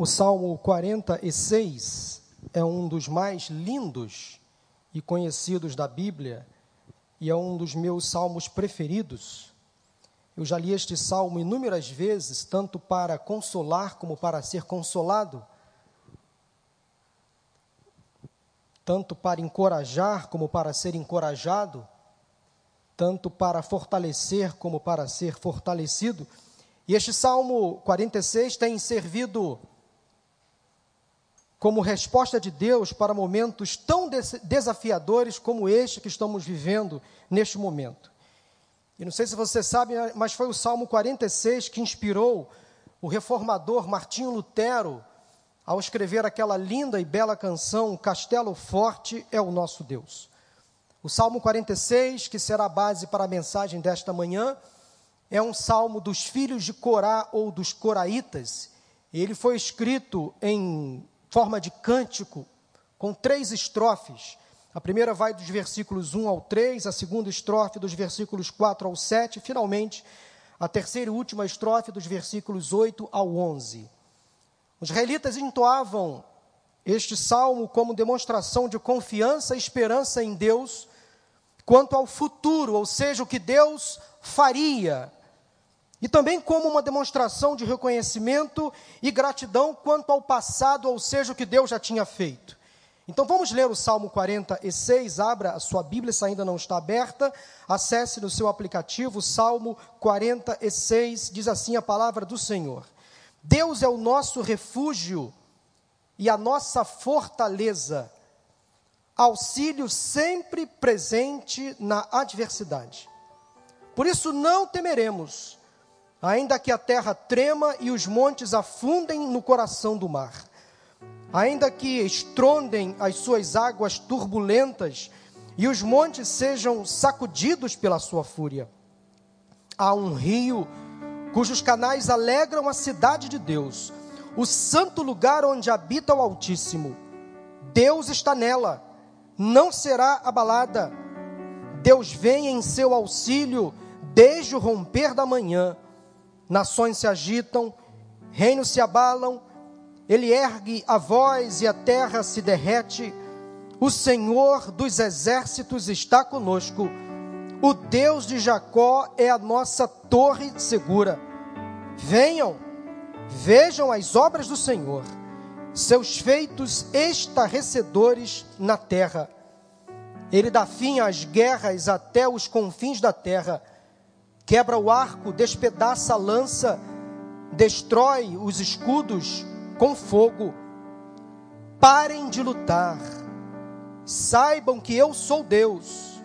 O Salmo 46 é um dos mais lindos e conhecidos da Bíblia e é um dos meus salmos preferidos. Eu já li este salmo inúmeras vezes, tanto para consolar como para ser consolado, tanto para encorajar como para ser encorajado, tanto para fortalecer como para ser fortalecido. E este Salmo 46 tem servido como resposta de Deus para momentos tão desafiadores como este que estamos vivendo neste momento. E não sei se você sabe, mas foi o Salmo 46 que inspirou o reformador Martinho Lutero ao escrever aquela linda e bela canção Castelo Forte é o nosso Deus. O Salmo 46, que será a base para a mensagem desta manhã, é um salmo dos filhos de Corá ou dos coraitas. Ele foi escrito em forma de cântico, com três estrofes. A primeira vai dos versículos 1 ao 3, a segunda estrofe dos versículos 4 ao 7, e finalmente a terceira e última estrofe dos versículos 8 ao 11. Os israelitas entoavam este salmo como demonstração de confiança e esperança em Deus quanto ao futuro, ou seja, o que Deus faria e também como uma demonstração de reconhecimento e gratidão quanto ao passado, ou seja, o que Deus já tinha feito. Então vamos ler o Salmo 46, abra a sua Bíblia se ainda não está aberta, acesse no seu aplicativo, Salmo 46, diz assim a palavra do Senhor: Deus é o nosso refúgio e a nossa fortaleza, auxílio sempre presente na adversidade. Por isso não temeremos ainda que a terra trema e os montes afundem no coração do mar, ainda que estrondem as suas águas turbulentas e os montes sejam sacudidos pela sua fúria. Há um rio cujos canais alegram a cidade de Deus, o santo lugar onde habita o Altíssimo. Deus está nela, não será abalada. Deus vem em seu auxílio desde o romper da manhã nações se agitam, reinos se abalam, ele ergue a voz e a terra se derrete. O Senhor dos exércitos está conosco. O Deus de Jacó é a nossa torre segura. Venham, vejam as obras do Senhor, seus feitos estarrecedores na terra. Ele dá fim às guerras até os confins da terra quebra o arco, despedaça a lança, destrói os escudos com fogo. Parem de lutar, saibam que eu sou Deus,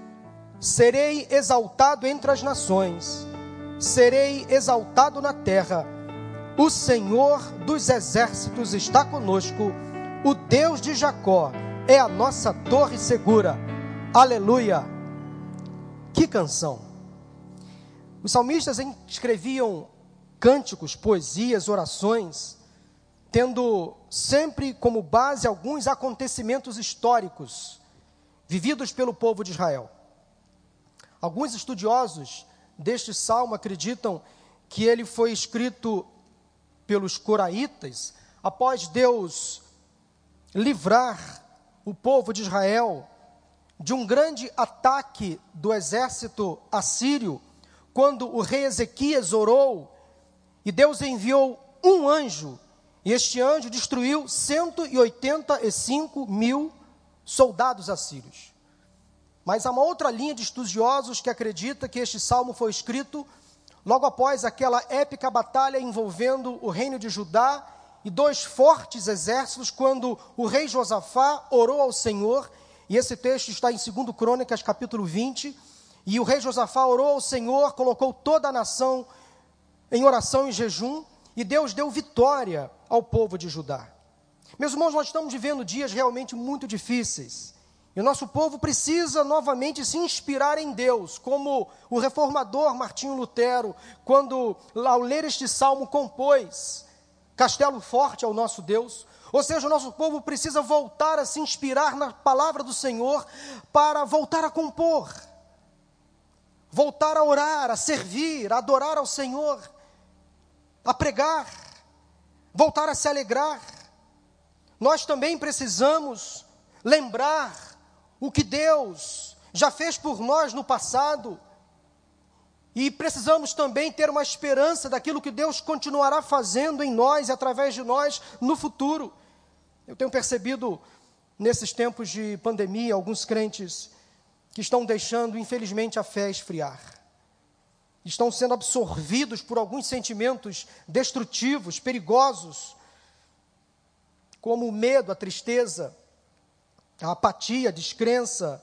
serei exaltado entre as nações, serei exaltado na terra. O Senhor dos exércitos está conosco, o Deus de Jacó é a nossa torre segura. Aleluia! Que canção! Os salmistas escreviam cânticos, poesias, orações, tendo sempre como base alguns acontecimentos históricos vividos pelo povo de Israel. Alguns estudiosos deste salmo acreditam que ele foi escrito pelos coraitas após Deus livrar o povo de Israel de um grande ataque do exército assírio quando o rei Ezequias orou e Deus enviou um anjo, e este anjo destruiu 185 mil soldados assírios. Mas há uma outra linha de estudiosos que acredita que este salmo foi escrito logo após aquela épica batalha envolvendo o reino de Judá e dois fortes exércitos, quando o rei Josafá orou ao Senhor, e esse texto está em 2 Crônicas, capítulo 20 e o rei Josafá orou ao Senhor, colocou toda a nação em oração e jejum, e Deus deu vitória ao povo de Judá. Meus irmãos, nós estamos vivendo dias realmente muito difíceis. E o nosso povo precisa novamente se inspirar em Deus, como o reformador Martinho Lutero, quando, ao ler este salmo, compôs: Castelo forte ao nosso Deus. Ou seja, o nosso povo precisa voltar a se inspirar na palavra do Senhor para voltar a compor voltar a orar, a servir, a adorar ao Senhor, a pregar, voltar a se alegrar. Nós também precisamos lembrar o que Deus já fez por nós no passado. E precisamos também ter uma esperança daquilo que Deus continuará fazendo em nós e através de nós no futuro. Eu tenho percebido nesses tempos de pandemia alguns crentes que estão deixando, infelizmente, a fé esfriar. Estão sendo absorvidos por alguns sentimentos destrutivos, perigosos, como o medo, a tristeza, a apatia, a descrença,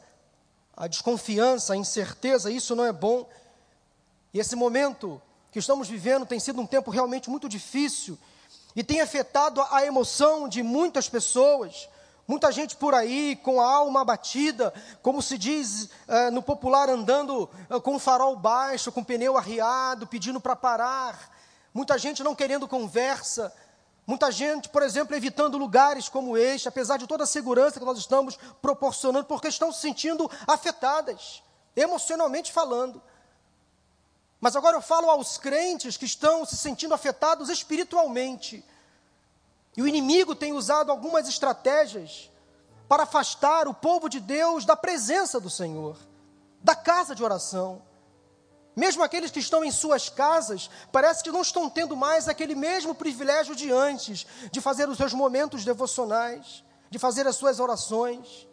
a desconfiança, a incerteza. Isso não é bom. E esse momento que estamos vivendo tem sido um tempo realmente muito difícil e tem afetado a emoção de muitas pessoas. Muita gente por aí com a alma abatida, como se diz uh, no popular, andando uh, com o farol baixo, com o pneu arriado, pedindo para parar. Muita gente não querendo conversa. Muita gente, por exemplo, evitando lugares como este, apesar de toda a segurança que nós estamos proporcionando, porque estão se sentindo afetadas, emocionalmente falando. Mas agora eu falo aos crentes que estão se sentindo afetados espiritualmente. E o inimigo tem usado algumas estratégias para afastar o povo de Deus da presença do Senhor, da casa de oração. Mesmo aqueles que estão em suas casas, parece que não estão tendo mais aquele mesmo privilégio de antes, de fazer os seus momentos devocionais, de fazer as suas orações,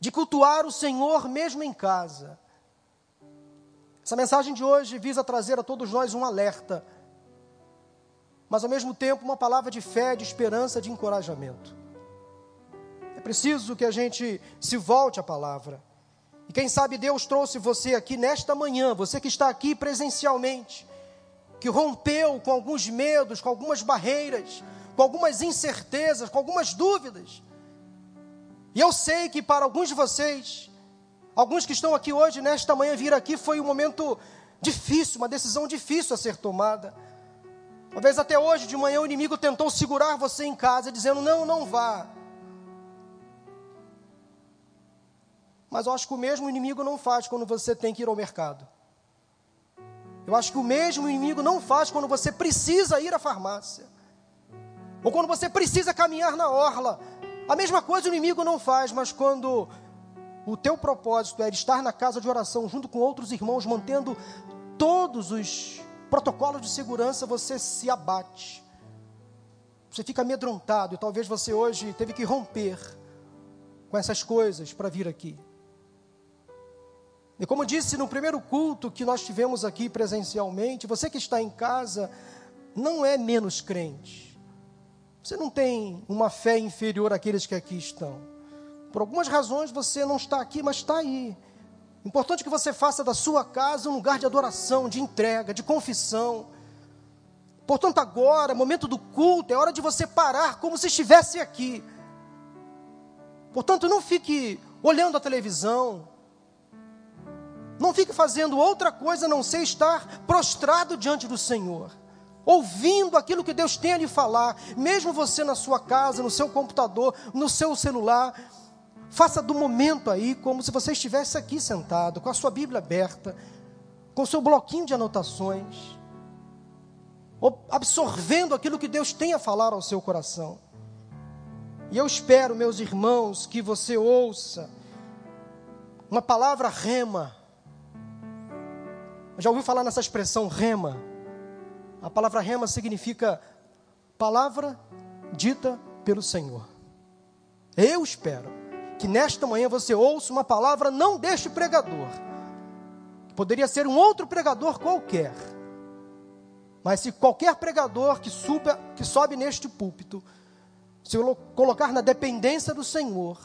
de cultuar o Senhor mesmo em casa. Essa mensagem de hoje visa trazer a todos nós um alerta, mas ao mesmo tempo uma palavra de fé, de esperança, de encorajamento. É preciso que a gente se volte à palavra. E quem sabe Deus trouxe você aqui nesta manhã, você que está aqui presencialmente, que rompeu com alguns medos, com algumas barreiras, com algumas incertezas, com algumas dúvidas. E eu sei que para alguns de vocês, Alguns que estão aqui hoje, nesta manhã, vir aqui foi um momento difícil, uma decisão difícil a ser tomada. Talvez até hoje de manhã o inimigo tentou segurar você em casa, dizendo: não, não vá. Mas eu acho que o mesmo inimigo não faz quando você tem que ir ao mercado. Eu acho que o mesmo inimigo não faz quando você precisa ir à farmácia. Ou quando você precisa caminhar na orla. A mesma coisa o inimigo não faz, mas quando o teu propósito é estar na casa de oração junto com outros irmãos, mantendo todos os protocolos de segurança, você se abate. Você fica amedrontado e talvez você hoje teve que romper com essas coisas para vir aqui. E como disse no primeiro culto que nós tivemos aqui presencialmente, você que está em casa não é menos crente. Você não tem uma fé inferior àqueles que aqui estão. Por algumas razões você não está aqui, mas está aí. Importante que você faça da sua casa um lugar de adoração, de entrega, de confissão. Portanto, agora, momento do culto, é hora de você parar como se estivesse aqui. Portanto, não fique olhando a televisão. Não fique fazendo outra coisa a não ser estar prostrado diante do Senhor, ouvindo aquilo que Deus tem a lhe falar, mesmo você na sua casa, no seu computador, no seu celular. Faça do momento aí como se você estivesse aqui sentado, com a sua Bíblia aberta, com o seu bloquinho de anotações, absorvendo aquilo que Deus tem a falar ao seu coração. E eu espero, meus irmãos, que você ouça uma palavra rema. Já ouviu falar nessa expressão rema? A palavra rema significa palavra dita pelo Senhor. Eu espero que nesta manhã você ouça uma palavra não deste pregador. Poderia ser um outro pregador qualquer. Mas se qualquer pregador que, suba, que sobe neste púlpito, se colocar na dependência do Senhor,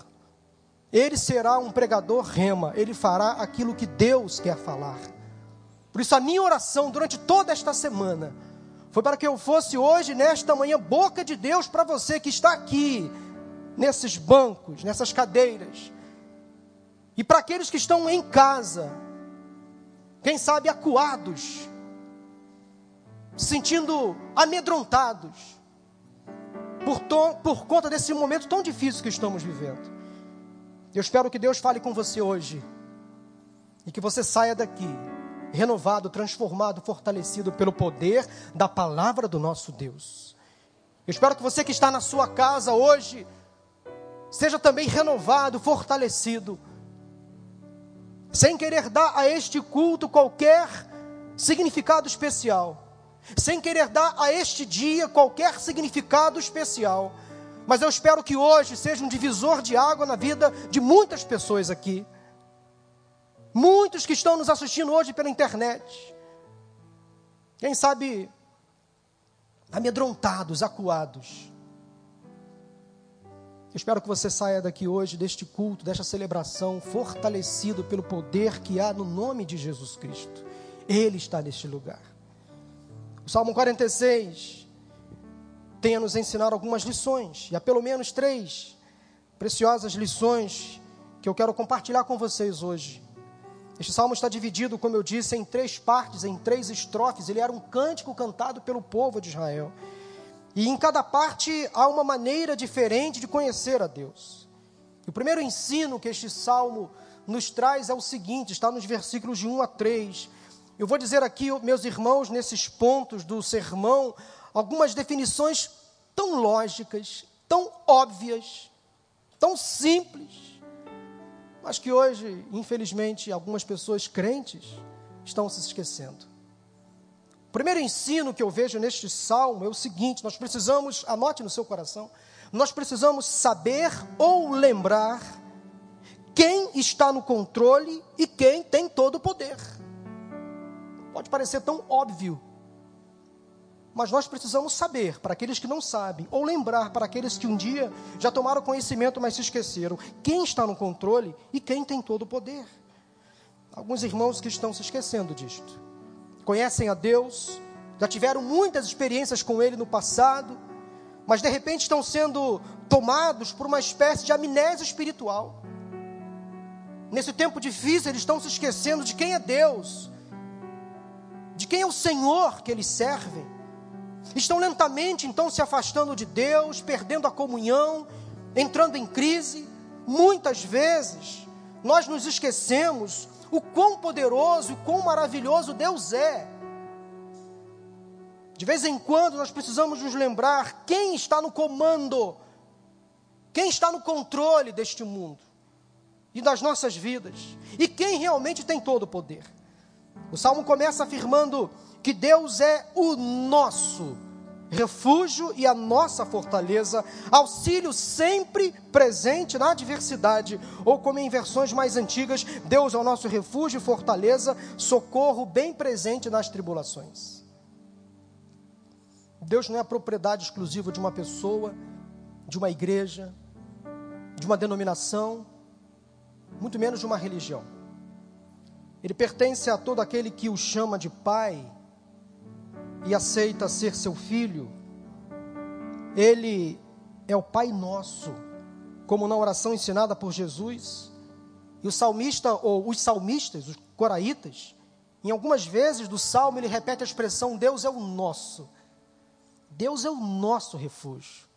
ele será um pregador rema, ele fará aquilo que Deus quer falar. Por isso, a minha oração durante toda esta semana foi para que eu fosse hoje, nesta manhã, boca de Deus para você que está aqui, nesses bancos, nessas cadeiras. E para aqueles que estão em casa, quem sabe acuados, sentindo amedrontados, por, to, por conta desse momento tão difícil que estamos vivendo. Eu espero que Deus fale com você hoje e que você saia daqui renovado, transformado, fortalecido pelo poder da palavra do nosso Deus. Eu espero que você que está na sua casa hoje seja também renovado, fortalecido, sem querer dar a este culto qualquer significado especial, sem querer dar a este dia qualquer significado especial. Mas eu espero que hoje seja um divisor de água na vida de muitas pessoas aqui. Muitos que estão nos assistindo hoje pela internet. Quem sabe amedrontados, acuados. Espero que você saia daqui hoje, deste culto, desta celebração, fortalecido pelo poder que há no nome de Jesus Cristo. Ele está neste lugar. O Salmo 46 tem a nos ensinar algumas lições, e há pelo menos três preciosas lições que eu quero compartilhar com vocês hoje. Este salmo está dividido, como eu disse, em três partes, em três estrofes. Ele era um cântico cantado pelo povo de Israel. E em cada parte há uma maneira diferente de conhecer a Deus. O primeiro ensino que este salmo nos traz é o seguinte: está nos versículos de 1 a 3. Eu vou dizer aqui, meus irmãos, nesses pontos do sermão, algumas definições tão lógicas, tão óbvias, tão simples, mas que hoje, infelizmente, algumas pessoas crentes estão se esquecendo. O primeiro ensino que eu vejo neste salmo é o seguinte: nós precisamos, anote no seu coração, nós precisamos saber ou lembrar quem está no controle e quem tem todo o poder. Pode parecer tão óbvio, mas nós precisamos saber, para aqueles que não sabem, ou lembrar para aqueles que um dia já tomaram conhecimento, mas se esqueceram, quem está no controle e quem tem todo o poder. Alguns irmãos que estão se esquecendo disto. Conhecem a Deus, já tiveram muitas experiências com Ele no passado, mas de repente estão sendo tomados por uma espécie de amnésia espiritual. Nesse tempo difícil, eles estão se esquecendo de quem é Deus, de quem é o Senhor que eles servem estão lentamente então se afastando de Deus, perdendo a comunhão, entrando em crise. Muitas vezes nós nos esquecemos o quão poderoso e quão maravilhoso Deus é. De vez em quando nós precisamos nos lembrar quem está no comando, quem está no controle deste mundo e das nossas vidas, e quem realmente tem todo o poder. O salmo começa afirmando que Deus é o nosso refúgio e a nossa fortaleza, auxílio sempre presente na adversidade, ou como em versões mais antigas, Deus é o nosso refúgio e fortaleza, socorro bem presente nas tribulações. Deus não é a propriedade exclusiva de uma pessoa, de uma igreja, de uma denominação, muito menos de uma religião. Ele pertence a todo aquele que o chama de Pai e aceita ser seu filho, ele é o Pai nosso, como na oração ensinada por Jesus. E o salmista, ou os salmistas, os coraitas, em algumas vezes do salmo ele repete a expressão: Deus é o nosso. Deus é o nosso refúgio.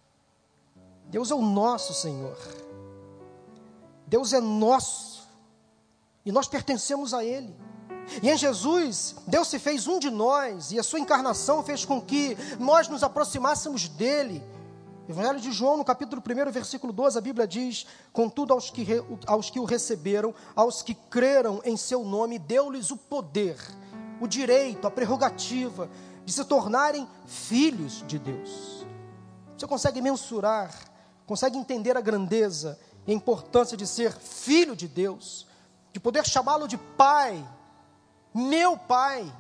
Deus é o nosso Senhor. Deus é nosso. E nós pertencemos a Ele. E em Jesus, Deus se fez um de nós, e a sua encarnação fez com que nós nos aproximássemos dele. Evangelho de João, no capítulo 1, versículo 12, a Bíblia diz: Contudo, aos que, aos que o receberam, aos que creram em seu nome, deu-lhes o poder, o direito, a prerrogativa de se tornarem filhos de Deus. Você consegue mensurar, consegue entender a grandeza e a importância de ser filho de Deus, de poder chamá-lo de Pai, meu Pai,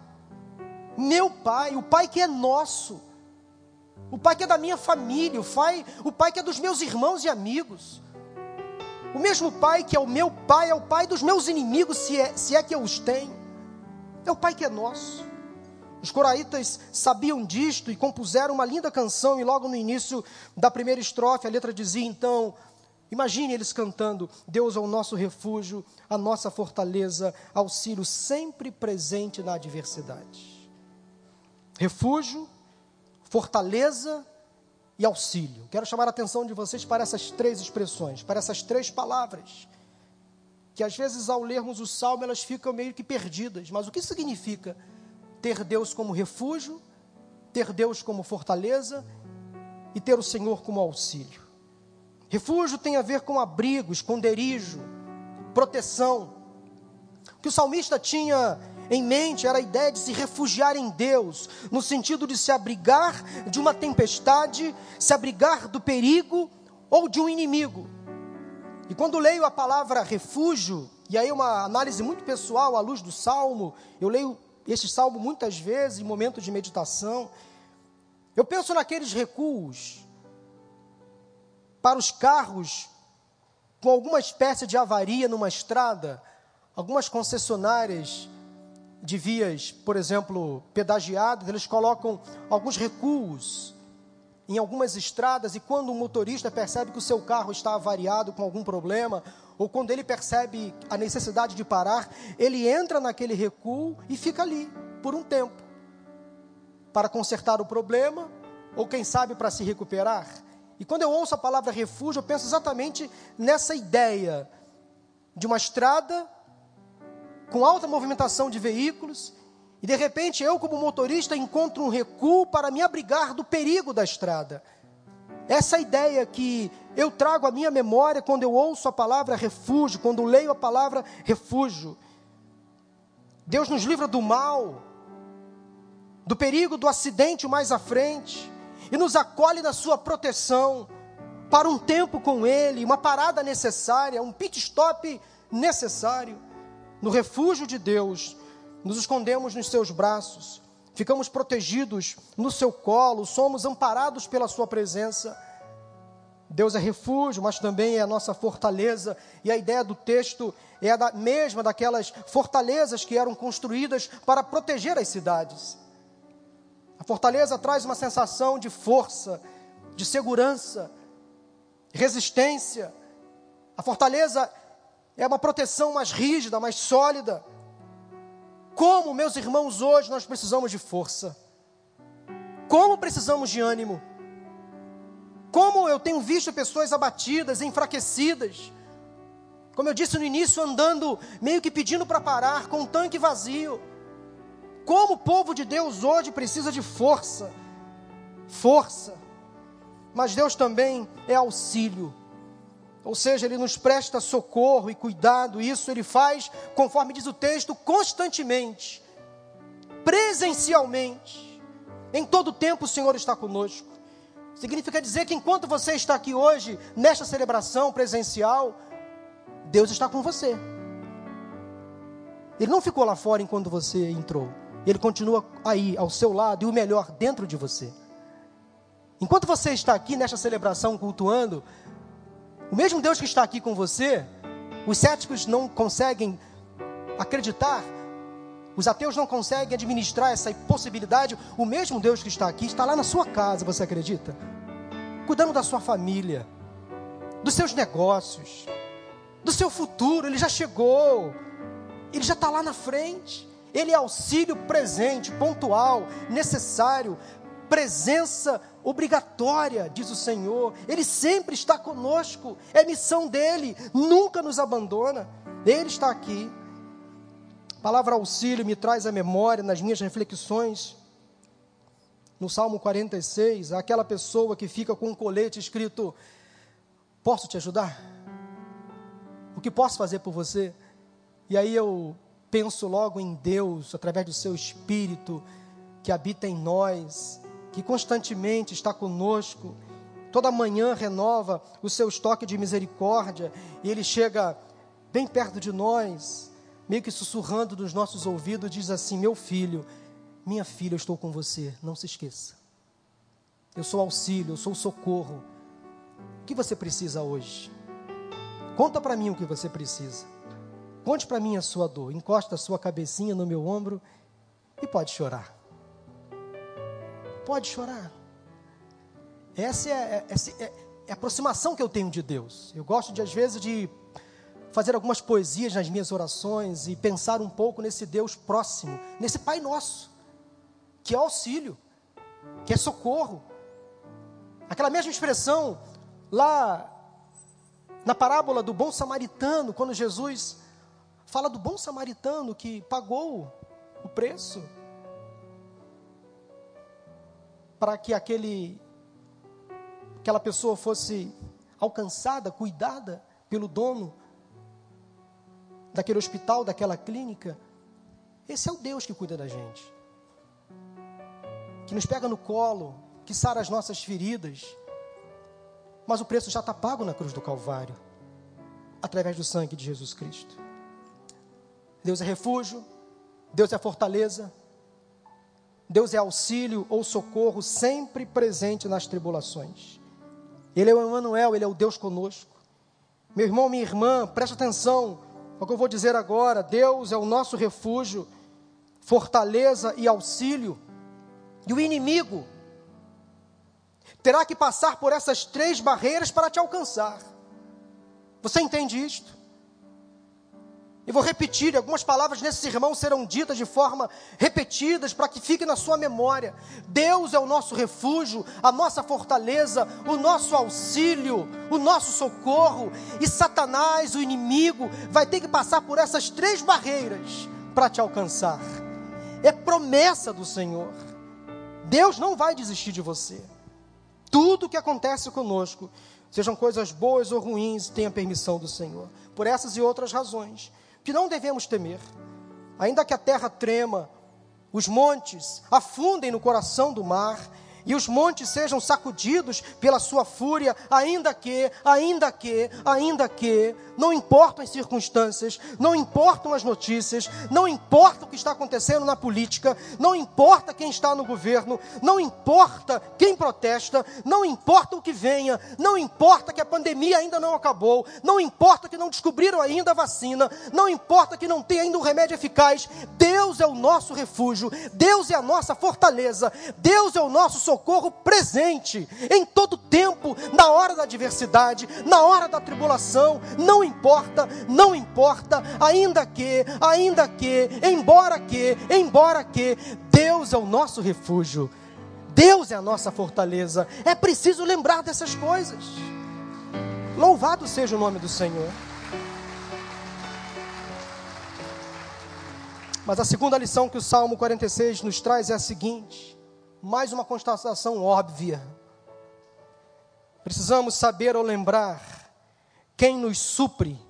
meu Pai, o Pai que é nosso, o Pai que é da minha família, o Pai, o Pai que é dos meus irmãos e amigos. O mesmo Pai que é o meu Pai, é o Pai dos meus inimigos, se é, se é que eu os tenho. É o Pai que é nosso. Os coraitas sabiam disto e compuseram uma linda canção, e logo no início da primeira estrofe a letra dizia então: Imagine eles cantando: Deus é o nosso refúgio, a nossa fortaleza, auxílio sempre presente na adversidade. Refúgio, fortaleza e auxílio. Quero chamar a atenção de vocês para essas três expressões, para essas três palavras, que às vezes ao lermos o salmo elas ficam meio que perdidas. Mas o que significa ter Deus como refúgio, ter Deus como fortaleza e ter o Senhor como auxílio. Refúgio tem a ver com abrigo, esconderijo, proteção. O que o salmista tinha em mente era a ideia de se refugiar em Deus, no sentido de se abrigar de uma tempestade, se abrigar do perigo ou de um inimigo. E quando leio a palavra refúgio, e aí uma análise muito pessoal à luz do salmo, eu leio este salmo muitas vezes em momentos de meditação, eu penso naqueles recuos para os carros com alguma espécie de avaria numa estrada, algumas concessionárias de vias, por exemplo, pedagiadas, eles colocam alguns recuos em algumas estradas e quando o motorista percebe que o seu carro está avariado com algum problema, ou quando ele percebe a necessidade de parar, ele entra naquele recuo e fica ali por um tempo para consertar o problema ou quem sabe para se recuperar. E quando eu ouço a palavra refúgio, eu penso exatamente nessa ideia de uma estrada com alta movimentação de veículos, e de repente eu, como motorista, encontro um recuo para me abrigar do perigo da estrada. Essa ideia que eu trago à minha memória quando eu ouço a palavra refúgio, quando leio a palavra refúgio. Deus nos livra do mal, do perigo do acidente mais à frente, e nos acolhe na sua proteção para um tempo com Ele, uma parada necessária, um pit stop necessário. No refúgio de Deus, nos escondemos nos seus braços, ficamos protegidos no seu colo, somos amparados pela sua presença. Deus é refúgio, mas também é a nossa fortaleza, e a ideia do texto é a da, mesma daquelas fortalezas que eram construídas para proteger as cidades. Fortaleza traz uma sensação de força, de segurança, resistência. A fortaleza é uma proteção mais rígida, mais sólida. Como, meus irmãos, hoje nós precisamos de força. Como precisamos de ânimo. Como eu tenho visto pessoas abatidas, enfraquecidas. Como eu disse no início, andando meio que pedindo para parar, com um tanque vazio. Como o povo de Deus hoje precisa de força. Força. Mas Deus também é auxílio. Ou seja, Ele nos presta socorro e cuidado, isso Ele faz, conforme diz o texto, constantemente, presencialmente. Em todo tempo o Senhor está conosco. Significa dizer que enquanto você está aqui hoje, nesta celebração presencial, Deus está com você. Ele não ficou lá fora enquanto você entrou. Ele continua aí, ao seu lado, e o melhor, dentro de você. Enquanto você está aqui nesta celebração cultuando, o mesmo Deus que está aqui com você, os céticos não conseguem acreditar, os ateus não conseguem administrar essa possibilidade. O mesmo Deus que está aqui está lá na sua casa, você acredita? Cuidando da sua família, dos seus negócios, do seu futuro. Ele já chegou, ele já está lá na frente. Ele é auxílio presente, pontual, necessário, presença obrigatória, diz o Senhor. Ele sempre está conosco, é missão dele, nunca nos abandona. Ele está aqui. A palavra auxílio me traz a memória nas minhas reflexões. No Salmo 46, aquela pessoa que fica com um colete escrito: Posso te ajudar? O que posso fazer por você? E aí eu penso logo em Deus, através do seu Espírito que habita em nós, que constantemente está conosco, toda manhã renova o seu estoque de misericórdia, e ele chega bem perto de nós, meio que sussurrando nos nossos ouvidos, diz assim: Meu filho, minha filha, eu estou com você, não se esqueça. Eu sou auxílio, eu sou socorro. O que você precisa hoje? Conta para mim o que você precisa. Conte para mim a sua dor. Encosta a sua cabecinha no meu ombro e pode chorar pode chorar. Essa é, é, é, é a aproximação que eu tenho de Deus. Eu gosto de, às vezes, de fazer algumas poesias nas minhas orações e pensar um pouco nesse Deus próximo, nesse Pai Nosso, que é auxílio, que é socorro. Aquela mesma expressão lá na parábola do bom samaritano, quando Jesus fala do bom samaritano que pagou o preço para que aquele aquela pessoa fosse alcançada, cuidada pelo dono daquele hospital, daquela clínica. Esse é o Deus que cuida da gente, que nos pega no colo, que sara as nossas feridas, mas o preço já está pago na cruz do Calvário, através do sangue de Jesus Cristo. Deus é refúgio, Deus é fortaleza, Deus é auxílio ou socorro sempre presente nas tribulações. Ele é o Emmanuel, Ele é o Deus conosco. Meu irmão, minha irmã, preste atenção ao que eu vou dizer agora. Deus é o nosso refúgio, fortaleza e auxílio. E o inimigo terá que passar por essas três barreiras para te alcançar. Você entende isto? E vou repetir, algumas palavras nesse sermão serão ditas de forma repetidas para que fique na sua memória. Deus é o nosso refúgio, a nossa fortaleza, o nosso auxílio, o nosso socorro. E Satanás, o inimigo, vai ter que passar por essas três barreiras para te alcançar. É promessa do Senhor. Deus não vai desistir de você. Tudo que acontece conosco, sejam coisas boas ou ruins, tem a permissão do Senhor. Por essas e outras razões que não devemos temer. Ainda que a terra trema, os montes afundem no coração do mar, e os montes sejam sacudidos pela sua fúria, ainda que, ainda que, ainda que, não importam as circunstâncias, não importam as notícias, não importa o que está acontecendo na política, não importa quem está no governo, não importa quem protesta, não importa o que venha, não importa que a pandemia ainda não acabou, não importa que não descobriram ainda a vacina, não importa que não tenha ainda um remédio eficaz, Deus é o nosso refúgio, Deus é a nossa fortaleza, Deus é o nosso socorro socorro presente, em todo tempo, na hora da adversidade, na hora da tribulação, não importa, não importa, ainda que, ainda que, embora que, embora que, Deus é o nosso refúgio, Deus é a nossa fortaleza, é preciso lembrar dessas coisas. Louvado seja o nome do Senhor. Mas a segunda lição que o Salmo 46 nos traz é a seguinte: mais uma constatação óbvia. Precisamos saber ou lembrar quem nos supre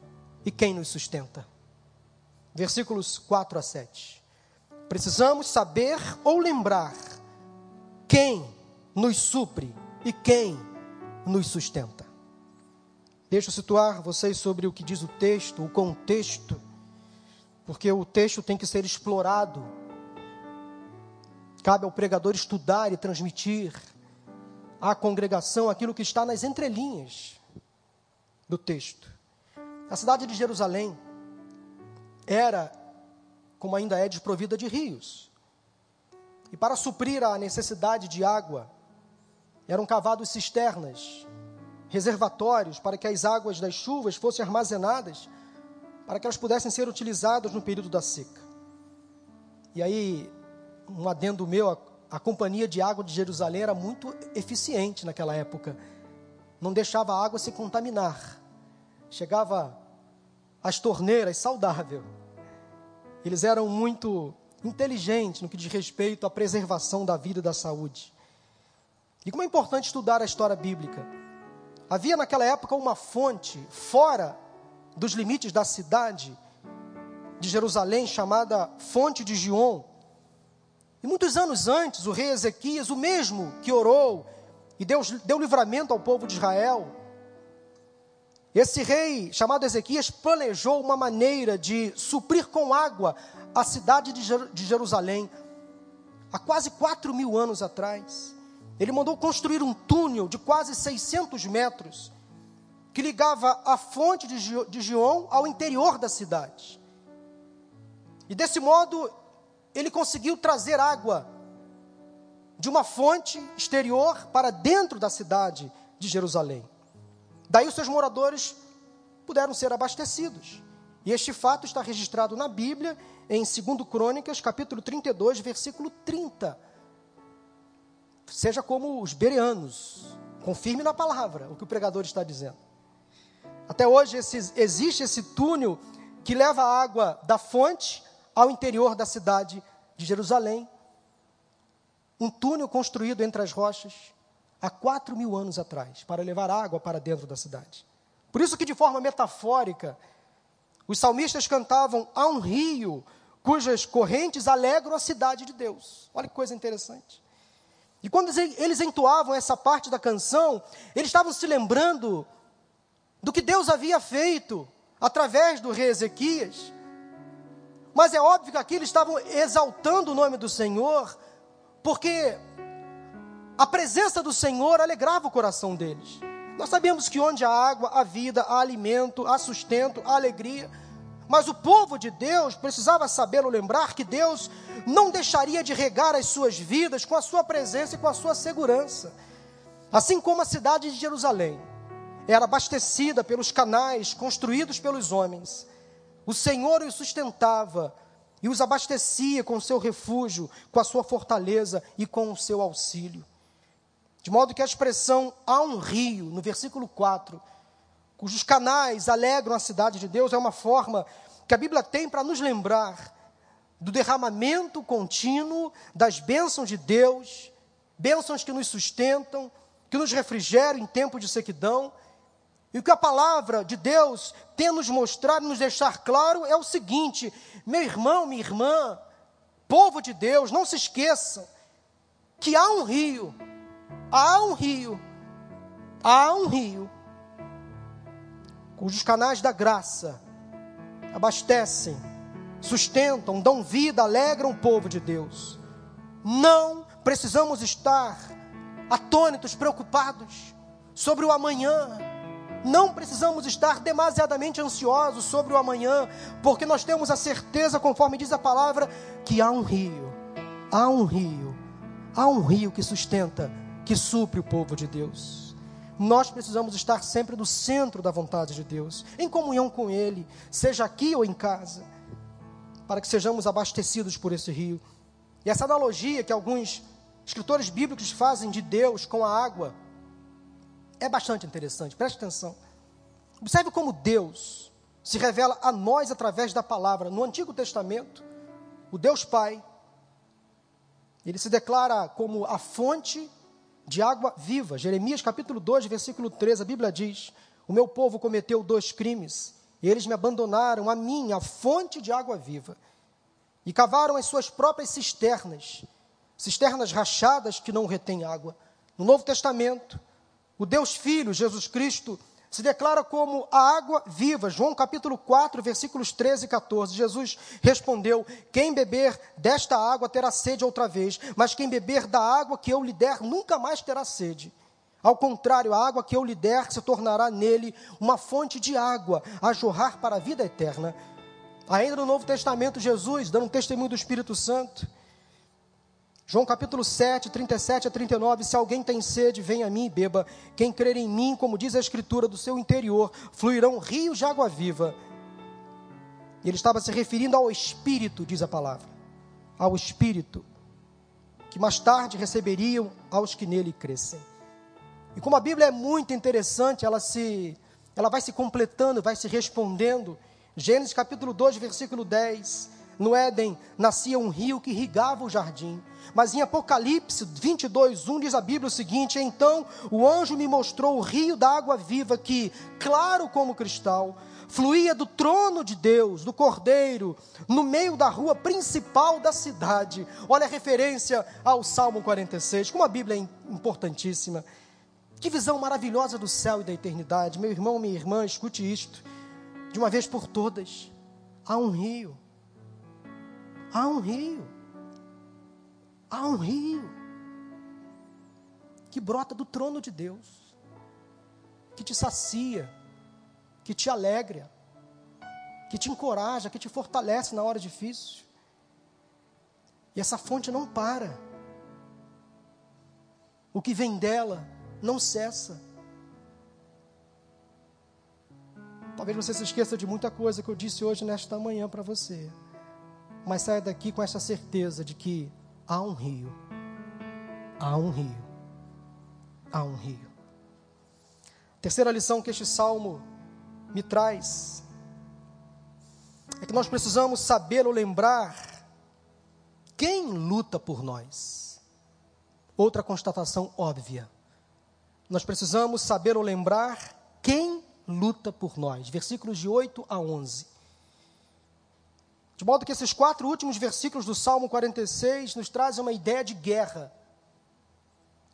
e quem nos sustenta. Versículos 4 a 7. Precisamos saber ou lembrar quem nos supre e quem nos sustenta. Deixa eu situar vocês sobre o que diz o texto, o contexto, porque o texto tem que ser explorado Cabe ao pregador estudar e transmitir à congregação aquilo que está nas entrelinhas do texto. A cidade de Jerusalém era, como ainda é, desprovida de rios. E para suprir a necessidade de água, eram cavados cisternas, reservatórios para que as águas das chuvas fossem armazenadas, para que elas pudessem ser utilizadas no período da seca. E aí um adendo meu, a, a companhia de água de Jerusalém era muito eficiente naquela época. Não deixava a água se contaminar. Chegava às torneiras saudável. Eles eram muito inteligentes no que diz respeito à preservação da vida e da saúde. E como é importante estudar a história bíblica. Havia naquela época uma fonte fora dos limites da cidade de Jerusalém chamada Fonte de Gion e muitos anos antes, o rei Ezequias, o mesmo que orou e Deus deu livramento ao povo de Israel, esse rei chamado Ezequias planejou uma maneira de suprir com água a cidade de Jerusalém, há quase 4 mil anos atrás. Ele mandou construir um túnel de quase 600 metros, que ligava a fonte de Gion ao interior da cidade. E desse modo, ele conseguiu trazer água de uma fonte exterior para dentro da cidade de Jerusalém. Daí os seus moradores puderam ser abastecidos. E este fato está registrado na Bíblia, em 2 Crônicas, capítulo 32, versículo 30. Seja como os bereanos, confirme na palavra o que o pregador está dizendo. Até hoje esse, existe esse túnel que leva água da fonte ao interior da cidade de Jerusalém. Um túnel construído entre as rochas, há quatro mil anos atrás, para levar água para dentro da cidade. Por isso que, de forma metafórica, os salmistas cantavam a um rio cujas correntes alegram a cidade de Deus. Olha que coisa interessante. E quando eles entoavam essa parte da canção, eles estavam se lembrando do que Deus havia feito através do rei Ezequias. Mas é óbvio que aqui eles estavam exaltando o nome do Senhor, porque a presença do Senhor alegrava o coração deles. Nós sabemos que onde há água, há vida, há alimento, há sustento, há alegria. Mas o povo de Deus precisava saber ou lembrar que Deus não deixaria de regar as suas vidas com a sua presença e com a sua segurança. Assim como a cidade de Jerusalém era abastecida pelos canais construídos pelos homens, o Senhor os sustentava e os abastecia com o seu refúgio, com a sua fortaleza e com o seu auxílio. De modo que a expressão há um rio, no versículo 4, cujos canais alegram a cidade de Deus, é uma forma que a Bíblia tem para nos lembrar do derramamento contínuo das bênçãos de Deus, bênçãos que nos sustentam, que nos refrigeram em tempo de sequidão. E o que a palavra de Deus tem nos mostrar e nos deixar claro é o seguinte: meu irmão, minha irmã, povo de Deus, não se esqueçam que há um rio há um rio, há um rio, cujos canais da graça abastecem, sustentam, dão vida, alegram o povo de Deus. Não precisamos estar atônitos, preocupados sobre o amanhã. Não precisamos estar demasiadamente ansiosos sobre o amanhã, porque nós temos a certeza, conforme diz a palavra, que há um rio, há um rio, há um rio que sustenta que supre o povo de Deus. Nós precisamos estar sempre no centro da vontade de Deus, em comunhão com Ele, seja aqui ou em casa, para que sejamos abastecidos por esse rio. E essa analogia que alguns escritores bíblicos fazem de Deus com a água é bastante interessante, preste atenção. Observe como Deus se revela a nós através da palavra. No Antigo Testamento, o Deus Pai, ele se declara como a fonte de água viva. Jeremias capítulo 2, versículo 13, a Bíblia diz: O meu povo cometeu dois crimes, e eles me abandonaram, a mim, a fonte de água viva, e cavaram as suas próprias cisternas, cisternas rachadas que não retêm água. No Novo Testamento, o Deus Filho, Jesus Cristo, se declara como a água viva. João capítulo 4, versículos 13 e 14. Jesus respondeu: Quem beber desta água terá sede outra vez, mas quem beber da água que eu lhe der nunca mais terá sede. Ao contrário, a água que eu lhe der se tornará nele uma fonte de água a jorrar para a vida eterna. Ainda no Novo Testamento, Jesus, dando um testemunho do Espírito Santo, João capítulo 7, 37 a 39, se alguém tem sede, venha a mim e beba. Quem crer em mim, como diz a Escritura, do seu interior fluirão rios de água viva. Ele estava se referindo ao Espírito, diz a palavra, ao Espírito, que mais tarde receberiam aos que nele crescem. E como a Bíblia é muito interessante, ela se ela vai se completando, vai se respondendo. Gênesis capítulo 2, versículo 10. No Éden nascia um rio que irrigava o jardim. Mas em Apocalipse 22, 1 diz a Bíblia o seguinte: Então o anjo me mostrou o rio da água viva que, claro como cristal, fluía do trono de Deus, do Cordeiro, no meio da rua principal da cidade. Olha a referência ao Salmo 46, como a Bíblia é importantíssima. Que visão maravilhosa do céu e da eternidade. Meu irmão, minha irmã, escute isto. De uma vez por todas, há um rio. Há um rio há um rio que brota do trono de Deus, que te sacia, que te alegra, que te encoraja, que te fortalece na hora difícil. E essa fonte não para. O que vem dela não cessa. Talvez você se esqueça de muita coisa que eu disse hoje nesta manhã para você. Mas saia daqui com essa certeza de que há um rio. Há um rio. Há um rio. Terceira lição que este salmo me traz é que nós precisamos saber ou lembrar quem luta por nós. Outra constatação óbvia: nós precisamos saber ou lembrar quem luta por nós. Versículos de 8 a 11. De modo que esses quatro últimos versículos do Salmo 46 nos trazem uma ideia de guerra.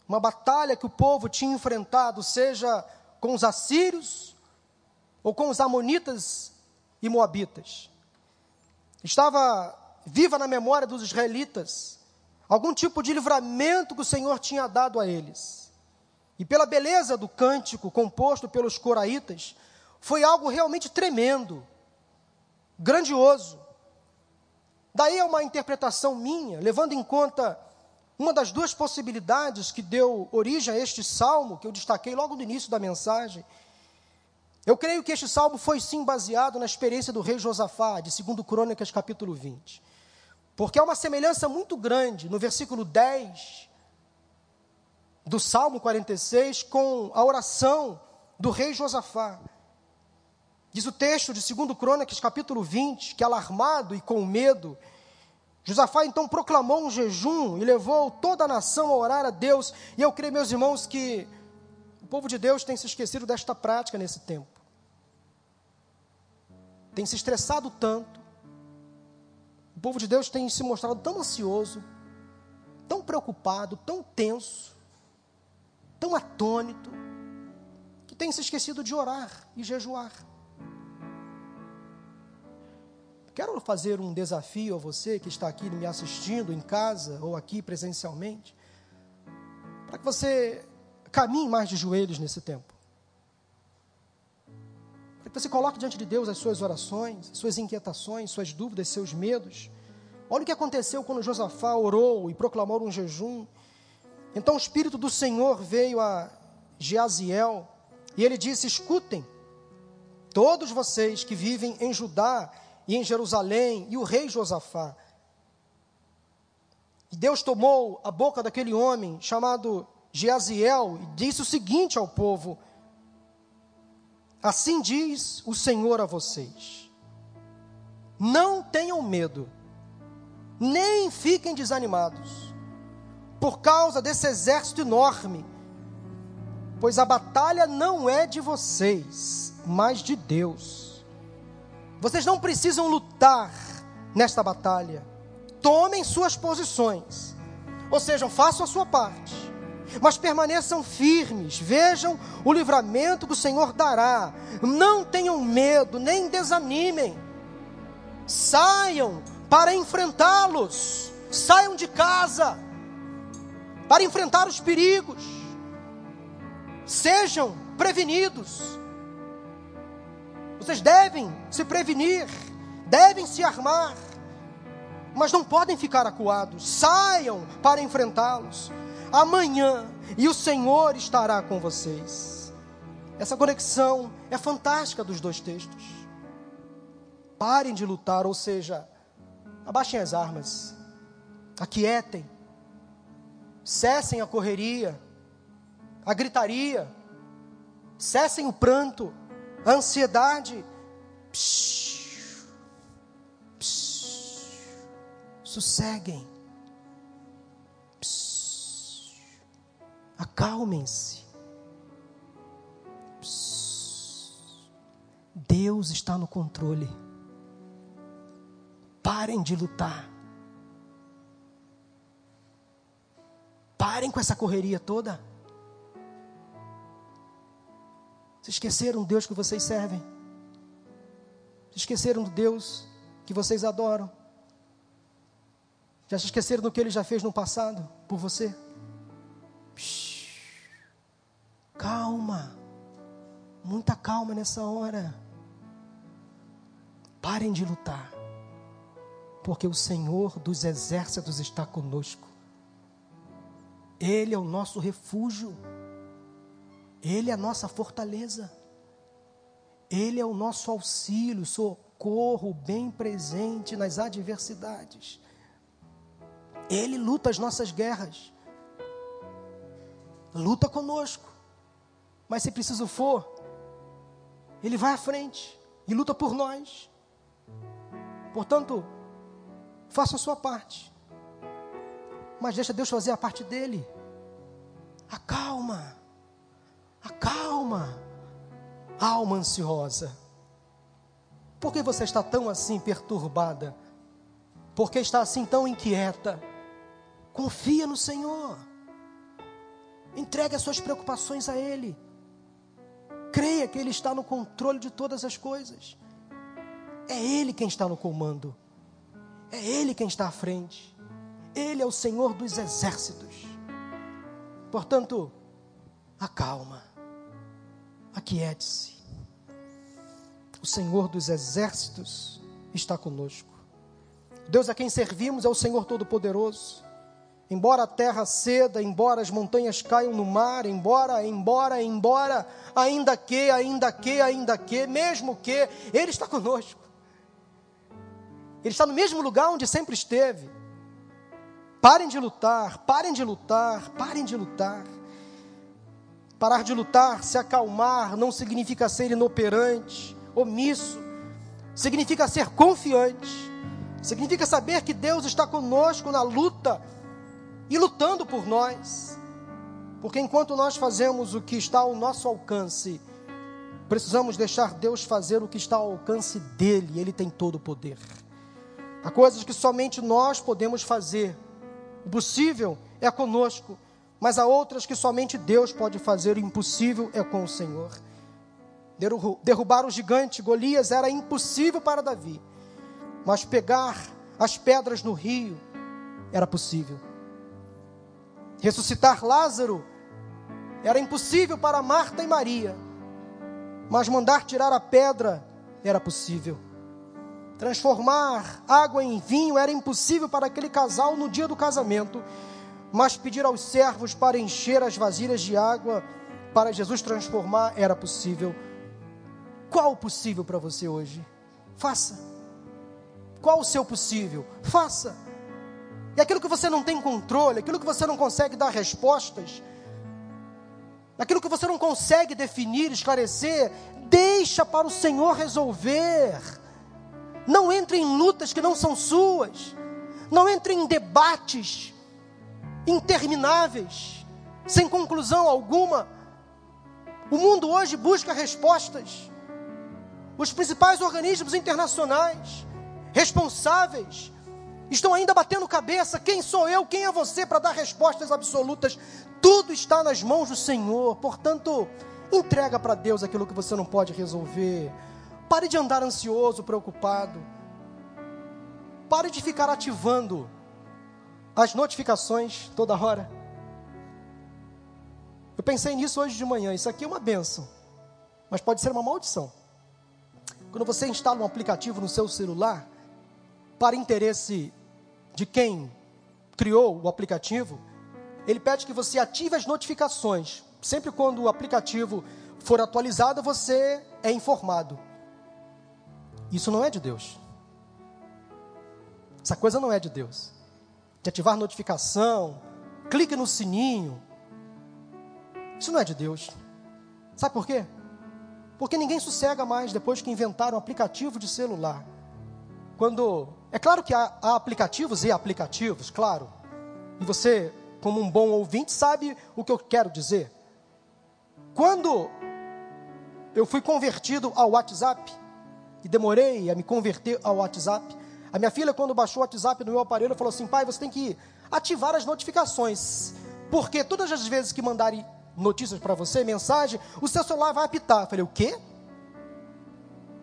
Uma batalha que o povo tinha enfrentado, seja com os assírios ou com os amonitas e moabitas. Estava viva na memória dos israelitas algum tipo de livramento que o Senhor tinha dado a eles. E pela beleza do cântico composto pelos coraitas, foi algo realmente tremendo, grandioso. Daí é uma interpretação minha, levando em conta uma das duas possibilidades que deu origem a este salmo, que eu destaquei logo no início da mensagem. Eu creio que este salmo foi sim baseado na experiência do rei Josafá, de 2 Crônicas, capítulo 20. Porque há uma semelhança muito grande no versículo 10 do Salmo 46 com a oração do rei Josafá. Diz o texto de 2 Crônicas, capítulo 20, que alarmado e com medo, Josafá então proclamou um jejum e levou toda a nação a orar a Deus. E eu creio, meus irmãos, que o povo de Deus tem se esquecido desta prática nesse tempo. Tem se estressado tanto. O povo de Deus tem se mostrado tão ansioso, tão preocupado, tão tenso, tão atônito, que tem se esquecido de orar e jejuar. Quero fazer um desafio a você que está aqui me assistindo em casa ou aqui presencialmente, para que você caminhe mais de joelhos nesse tempo. Para que você coloque diante de Deus as suas orações, as suas inquietações, suas dúvidas, seus medos. Olha o que aconteceu quando Josafá orou e proclamou um jejum. Então o Espírito do Senhor veio a Geaziel e ele disse: Escutem, todos vocês que vivem em Judá e em Jerusalém, e o rei Josafá. E Deus tomou a boca daquele homem chamado Geaziel e disse o seguinte ao povo: Assim diz o Senhor a vocês: Não tenham medo, nem fiquem desanimados, por causa desse exército enorme, pois a batalha não é de vocês, mas de Deus. Vocês não precisam lutar nesta batalha. Tomem suas posições. Ou seja, façam a sua parte. Mas permaneçam firmes. Vejam o livramento que o Senhor dará. Não tenham medo, nem desanimem. Saiam para enfrentá-los. Saiam de casa para enfrentar os perigos. Sejam prevenidos vocês devem se prevenir, devem se armar, mas não podem ficar acuados. Saiam para enfrentá-los. Amanhã, e o Senhor estará com vocês. Essa conexão é fantástica dos dois textos. Parem de lutar, ou seja, abaixem as armas, aquietem, cessem a correria, a gritaria, cessem o pranto, ansiedade. Psh, psh, sosseguem. Acalmem-se. Deus está no controle. Parem de lutar. Parem com essa correria toda. Se esqueceram do Deus que vocês servem? Se esqueceram do Deus que vocês adoram? Já se esqueceram do que Ele já fez no passado por você? calma, muita calma nessa hora. Parem de lutar, porque o Senhor dos exércitos está conosco. Ele é o nosso refúgio. Ele é a nossa fortaleza. Ele é o nosso auxílio, socorro bem presente nas adversidades. Ele luta as nossas guerras. Luta conosco. Mas se preciso for, ele vai à frente e luta por nós. Portanto, faça a sua parte. Mas deixa Deus fazer a parte dele. Acalma Calma, alma ansiosa. Por que você está tão assim perturbada? Por que está assim tão inquieta? Confia no Senhor. Entregue as suas preocupações a Ele. Creia que Ele está no controle de todas as coisas. É Ele quem está no comando. É Ele quem está à frente. Ele é o Senhor dos exércitos. Portanto, acalma, aquiete-se. O Senhor dos exércitos está conosco. Deus a quem servimos é o Senhor Todo-Poderoso. Embora a terra ceda, embora as montanhas caiam no mar, embora, embora, embora, ainda que, ainda que, ainda que, mesmo que, Ele está conosco. Ele está no mesmo lugar onde sempre esteve. Parem de lutar, parem de lutar, parem de lutar. Parar de lutar, se acalmar, não significa ser inoperante, omisso. Significa ser confiante. Significa saber que Deus está conosco na luta e lutando por nós. Porque enquanto nós fazemos o que está ao nosso alcance, precisamos deixar Deus fazer o que está ao alcance dele, ele tem todo o poder. Há coisas que somente nós podemos fazer o possível é conosco, mas há outras que somente Deus pode fazer, o impossível é com o Senhor. Derrubar o gigante Golias era impossível para Davi, mas pegar as pedras no rio era possível. Ressuscitar Lázaro era impossível para Marta e Maria, mas mandar tirar a pedra era possível. Transformar água em vinho era impossível para aquele casal no dia do casamento, mas pedir aos servos para encher as vasilhas de água para Jesus transformar era possível. Qual o possível para você hoje? Faça. Qual o seu possível? Faça. E aquilo que você não tem controle, aquilo que você não consegue dar respostas, aquilo que você não consegue definir, esclarecer, deixa para o Senhor resolver. Não entre em lutas que não são suas. Não entre em debates intermináveis, sem conclusão alguma. O mundo hoje busca respostas. Os principais organismos internacionais responsáveis estão ainda batendo cabeça. Quem sou eu? Quem é você para dar respostas absolutas? Tudo está nas mãos do Senhor. Portanto, entrega para Deus aquilo que você não pode resolver. Pare de andar ansioso, preocupado. Pare de ficar ativando as notificações toda hora. Eu pensei nisso hoje de manhã. Isso aqui é uma benção, mas pode ser uma maldição. Quando você instala um aplicativo no seu celular, para interesse de quem criou o aplicativo, ele pede que você ative as notificações. Sempre quando o aplicativo for atualizado, você é informado. Isso não é de Deus. Essa coisa não é de Deus. De ativar notificação, clique no sininho. Isso não é de Deus. Sabe por quê? Porque ninguém sossega mais depois que inventaram aplicativo de celular. Quando. É claro que há, há aplicativos e aplicativos, claro. E você, como um bom ouvinte, sabe o que eu quero dizer. Quando eu fui convertido ao WhatsApp, e demorei a me converter ao WhatsApp. A minha filha, quando baixou o WhatsApp no meu aparelho, falou assim: pai, você tem que ativar as notificações. Porque todas as vezes que mandarem notícias para você, mensagem, o seu celular vai apitar. Eu falei: o quê?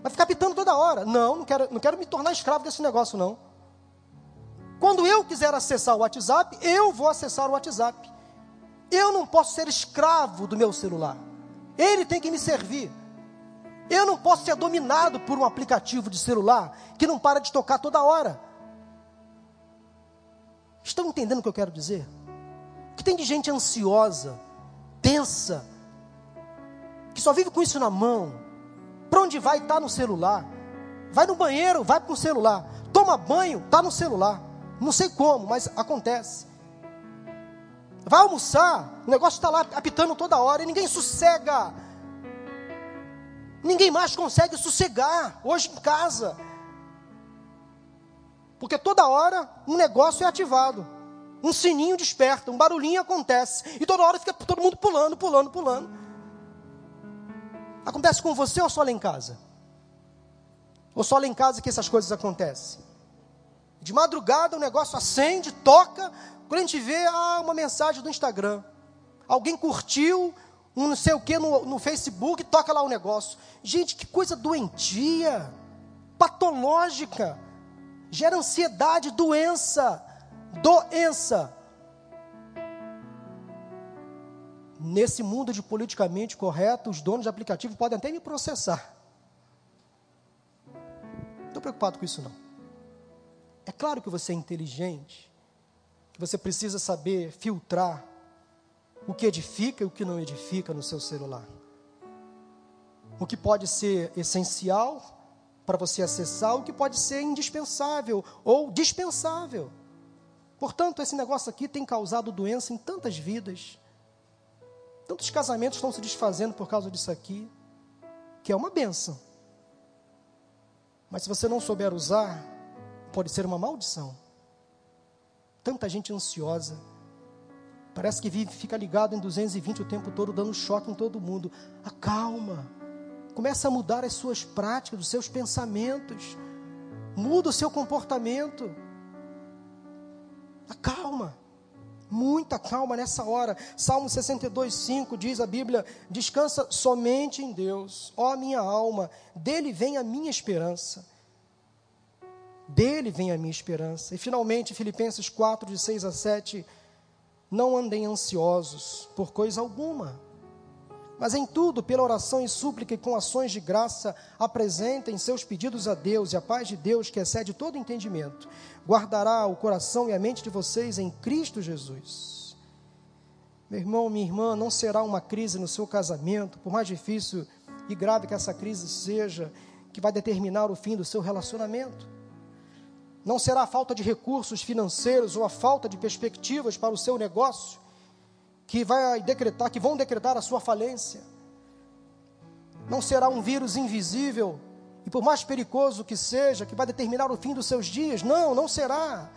Vai ficar apitando toda hora. Não, não quero, não quero me tornar escravo desse negócio, não. Quando eu quiser acessar o WhatsApp, eu vou acessar o WhatsApp. Eu não posso ser escravo do meu celular. Ele tem que me servir. Eu não posso ser dominado por um aplicativo de celular que não para de tocar toda hora. Estão entendendo o que eu quero dizer? O que tem de gente ansiosa, tensa, que só vive com isso na mão. Para onde vai, está no celular. Vai no banheiro, vai para o celular. Toma banho, está no celular. Não sei como, mas acontece. Vai almoçar, o negócio está lá apitando toda hora e ninguém sossega Ninguém mais consegue sossegar hoje em casa. Porque toda hora um negócio é ativado. Um sininho desperta, um barulhinho acontece. E toda hora fica todo mundo pulando, pulando, pulando. Acontece com você ou só lá em casa? Ou só lá em casa que essas coisas acontecem? De madrugada o negócio acende, toca, quando a gente vê ah, uma mensagem do Instagram. Alguém curtiu um não sei o que no, no Facebook, toca lá o negócio. Gente, que coisa doentia, patológica, gera ansiedade, doença, doença. Nesse mundo de politicamente correto, os donos de aplicativo podem até me processar. Não estou preocupado com isso não. É claro que você é inteligente, que você precisa saber filtrar o que edifica e o que não edifica no seu celular. O que pode ser essencial para você acessar, o que pode ser indispensável ou dispensável. Portanto, esse negócio aqui tem causado doença em tantas vidas. Tantos casamentos estão se desfazendo por causa disso aqui, que é uma benção. Mas se você não souber usar, pode ser uma maldição. Tanta gente ansiosa. Parece que vive, fica ligado em 220 o tempo todo, dando choque em todo mundo. Acalma. Começa a mudar as suas práticas, os seus pensamentos. Muda o seu comportamento. Acalma muita calma nessa hora. Salmo 62, 5 diz a Bíblia: Descansa somente em Deus, ó minha alma, dele vem a minha esperança. Dele vem a minha esperança. E finalmente, Filipenses 4, de 6 a 7, não andem ansiosos por coisa alguma mas em tudo, pela oração e súplica e com ações de graça, apresentem seus pedidos a Deus, e a paz de Deus, que excede todo entendimento, guardará o coração e a mente de vocês em Cristo Jesus. Meu irmão, minha irmã, não será uma crise no seu casamento, por mais difícil e grave que essa crise seja, que vai determinar o fim do seu relacionamento. Não será a falta de recursos financeiros ou a falta de perspectivas para o seu negócio que vai decretar, que vão decretar a sua falência. Não será um vírus invisível e por mais perigoso que seja, que vai determinar o fim dos seus dias. Não, não será.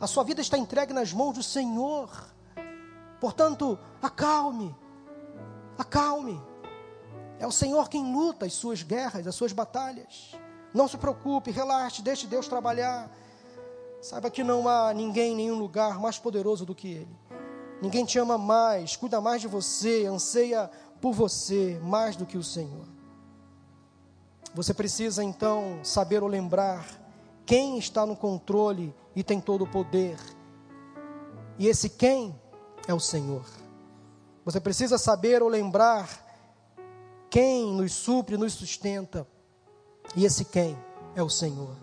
A sua vida está entregue nas mãos do Senhor. Portanto, acalme. Acalme. É o Senhor quem luta as suas guerras, as suas batalhas. Não se preocupe, relaxe, deixe Deus trabalhar. Saiba que não há ninguém nenhum lugar mais poderoso do que Ele. Ninguém te ama mais, cuida mais de você, anseia por você mais do que o Senhor. Você precisa então saber ou lembrar quem está no controle e tem todo o poder. E esse quem é o Senhor. Você precisa saber ou lembrar quem nos supre, nos sustenta. E esse quem é o Senhor.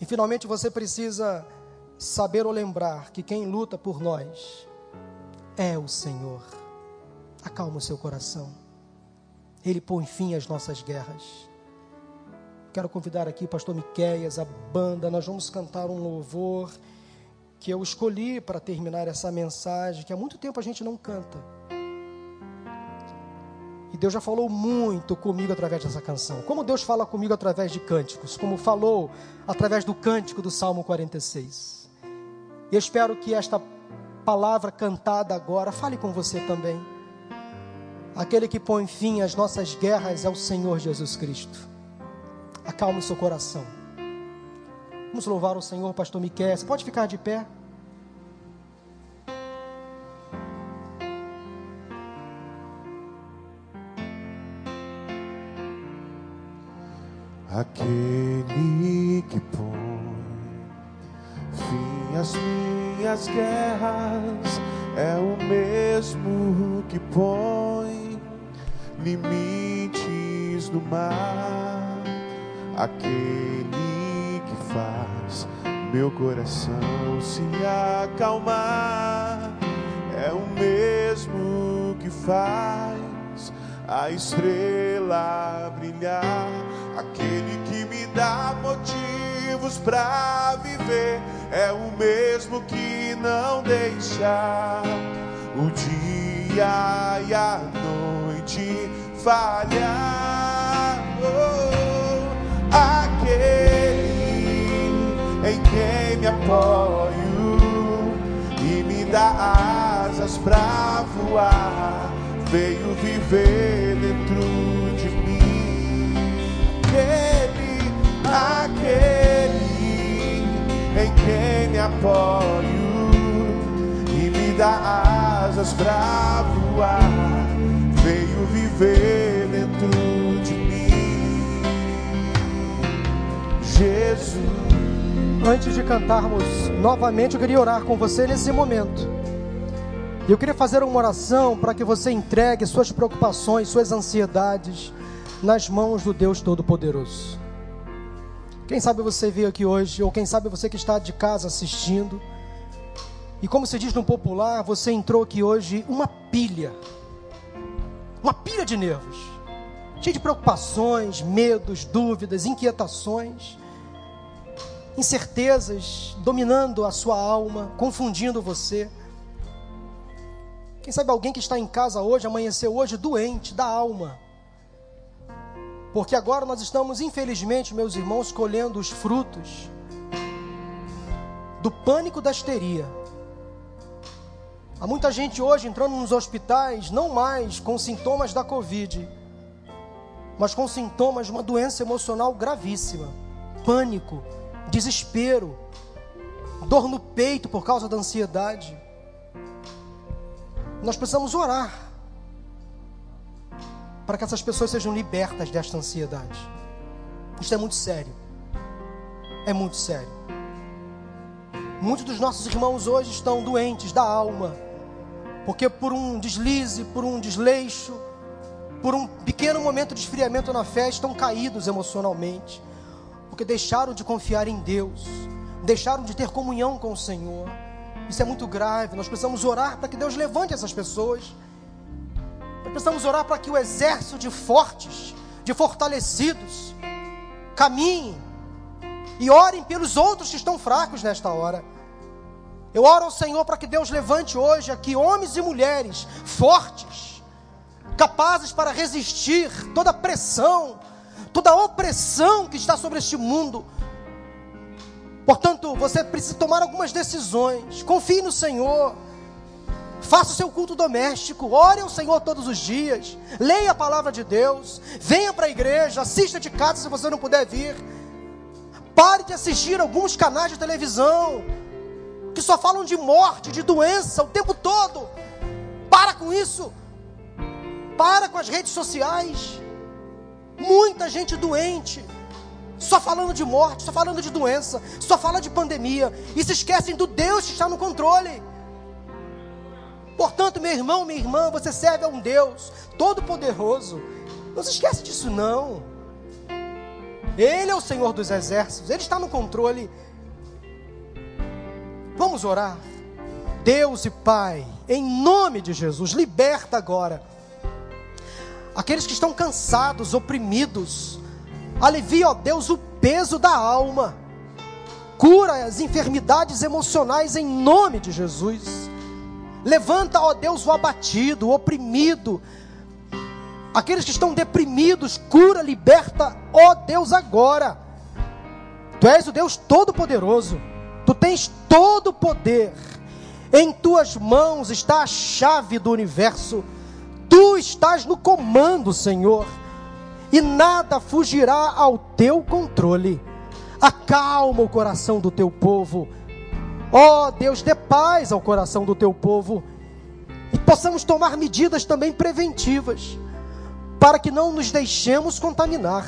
E finalmente você precisa saber ou lembrar que quem luta por nós é o Senhor. Acalma o seu coração. Ele põe fim às nossas guerras. Quero convidar aqui o pastor Miqueias, a banda, nós vamos cantar um louvor que eu escolhi para terminar essa mensagem, que há muito tempo a gente não canta. E Deus já falou muito comigo através dessa canção. Como Deus fala comigo através de cânticos, como falou através do cântico do Salmo 46. E eu espero que esta palavra cantada agora, fale com você também. Aquele que põe fim às nossas guerras é o Senhor Jesus Cristo. Acalme o seu coração. Vamos louvar o Senhor, pastor Miquel. Você pode ficar de pé? Limites no mar, aquele que faz meu coração se acalmar, é o mesmo que faz a estrela brilhar, aquele que me dá motivos para viver é o mesmo que não deixa o dia e a noite falhar. Aquele em quem me apoio e me dá asas para voar veio viver dentro de mim. Aquele, aquele em quem me apoio e me dá asas pra voar, veio viver dentro de mim. Jesus. Antes de cantarmos novamente, eu queria orar com você nesse momento. Eu queria fazer uma oração para que você entregue suas preocupações, suas ansiedades nas mãos do Deus Todo-Poderoso. Quem sabe você veio aqui hoje, ou quem sabe você que está de casa assistindo, e como se diz no popular, você entrou aqui hoje uma pilha, uma pilha de nervos, cheio de preocupações, medos, dúvidas, inquietações incertezas dominando a sua alma, confundindo você. Quem sabe alguém que está em casa hoje, amanheceu hoje doente da alma. Porque agora nós estamos, infelizmente, meus irmãos, colhendo os frutos do pânico da histeria. Há muita gente hoje entrando nos hospitais, não mais com sintomas da Covid, mas com sintomas de uma doença emocional gravíssima: pânico, desespero, dor no peito por causa da ansiedade. Nós precisamos orar para que essas pessoas sejam libertas desta ansiedade. Isso é muito sério. É muito sério. Muitos dos nossos irmãos hoje estão doentes da alma, porque por um deslize, por um desleixo, por um pequeno momento de esfriamento na fé, estão caídos emocionalmente porque deixaram de confiar em Deus, deixaram de ter comunhão com o Senhor. Isso é muito grave. Nós precisamos orar para que Deus levante essas pessoas. Nós precisamos orar para que o exército de fortes, de fortalecidos, caminhem e orem pelos outros que estão fracos nesta hora. Eu oro ao Senhor para que Deus levante hoje aqui homens e mulheres fortes, capazes para resistir toda pressão, toda a opressão que está sobre este mundo. Portanto, você precisa tomar algumas decisões. Confie no Senhor. Faça o seu culto doméstico. Ore ao Senhor todos os dias. Leia a palavra de Deus. Venha para a igreja. Assista de casa se você não puder vir. Pare de assistir alguns canais de televisão que só falam de morte, de doença o tempo todo. Para com isso. Para com as redes sociais. Muita gente doente, só falando de morte, só falando de doença, só fala de pandemia e se esquecem do Deus que está no controle. Portanto, meu irmão, minha irmã, você serve a um Deus todo-poderoso. Não se esquece disso, não. Ele é o Senhor dos exércitos, Ele está no controle. Vamos orar. Deus e Pai, em nome de Jesus, liberta agora aqueles que estão cansados, oprimidos. Alivia, ó Deus, o peso da alma. Cura as enfermidades emocionais em nome de Jesus. Levanta, ó Deus, o abatido, o oprimido. Aqueles que estão deprimidos, cura, liberta, ó Deus, agora. Tu és o Deus Todo-Poderoso. Tu tens todo o poder. Em tuas mãos está a chave do universo. Estás no comando, Senhor, e nada fugirá ao teu controle. Acalma o coração do teu povo. Ó oh, Deus, dê paz ao coração do teu povo. E possamos tomar medidas também preventivas, para que não nos deixemos contaminar,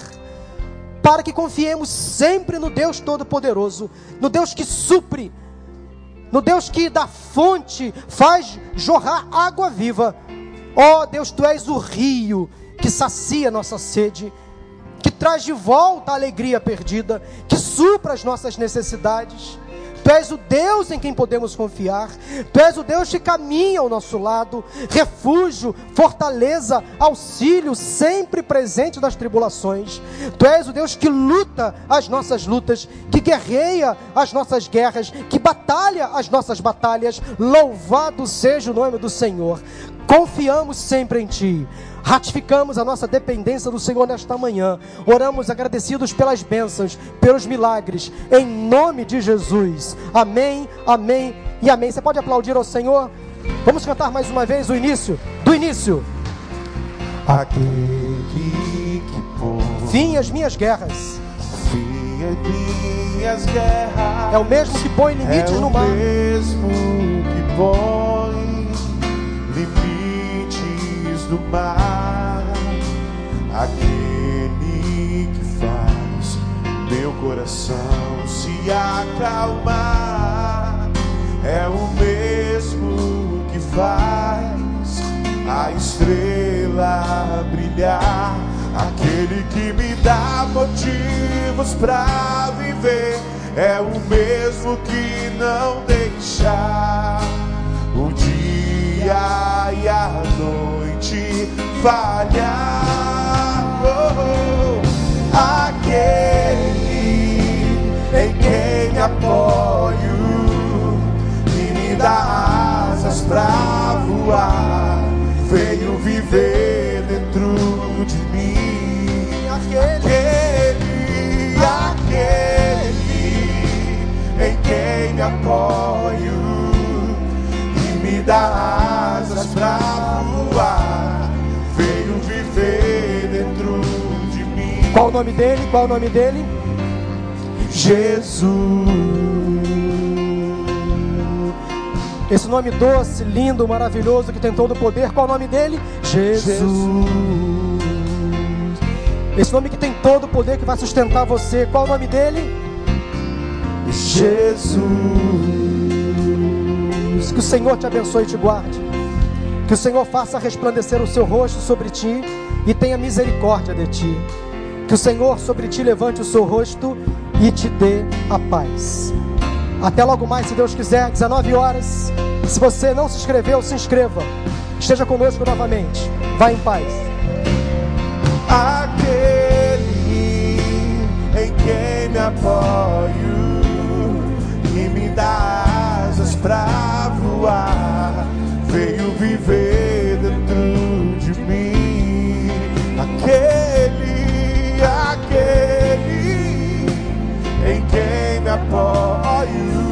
para que confiemos sempre no Deus Todo-Poderoso, no Deus que supre, no Deus que da fonte faz jorrar água viva Ó oh, Deus, tu és o rio que sacia nossa sede, que traz de volta a alegria perdida, que supra as nossas necessidades. Tu és o Deus em quem podemos confiar. Tu és o Deus que caminha ao nosso lado, refúgio, fortaleza, auxílio, sempre presente nas tribulações. Tu és o Deus que luta as nossas lutas, que guerreia as nossas guerras, que batalha as nossas batalhas. Louvado seja o nome do Senhor. Confiamos sempre em Ti. Ratificamos a nossa dependência do Senhor nesta manhã. Oramos agradecidos pelas bênçãos, pelos milagres, em nome de Jesus. Amém, amém e amém. Você pode aplaudir ao Senhor? Vamos cantar mais uma vez o início? Do início. aquele que põe fim às minhas guerras. fim minhas guerras. É o mesmo que põe limites é no o mar. mesmo que põe limites no mar. Aquele que faz meu coração se acalmar. É o mesmo que faz a estrela brilhar. Aquele que me dá motivos pra viver é o mesmo que não deixa o dia e a noite falhar. Oh, oh. Aquele em quem me apoio me dá asas pra voar, veio viver dentro de mim. Aquele, aquele em quem me apoio me dá asas pra voar, veio viver dentro de mim. Qual o nome dele? Qual o nome dele? Jesus. Esse nome doce, lindo, maravilhoso, que tem todo o poder. Qual o nome dele? Jesus. Esse nome que tem todo o poder que vai sustentar você. Qual o nome dele? Jesus. Que o Senhor te abençoe e te guarde. Que o Senhor faça resplandecer o seu rosto sobre ti e tenha misericórdia de ti. Que o Senhor sobre ti levante o seu rosto e te dê a paz. Até logo mais, se Deus quiser, 19 horas. Se você não se inscreveu, se inscreva. Esteja conosco novamente. Vá em paz. Aquele em quem me apoio e me dá pra voar, veio viver dentro de mim. Aquele, aquele em quem me apoio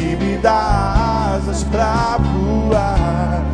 e me dá asas pra voar,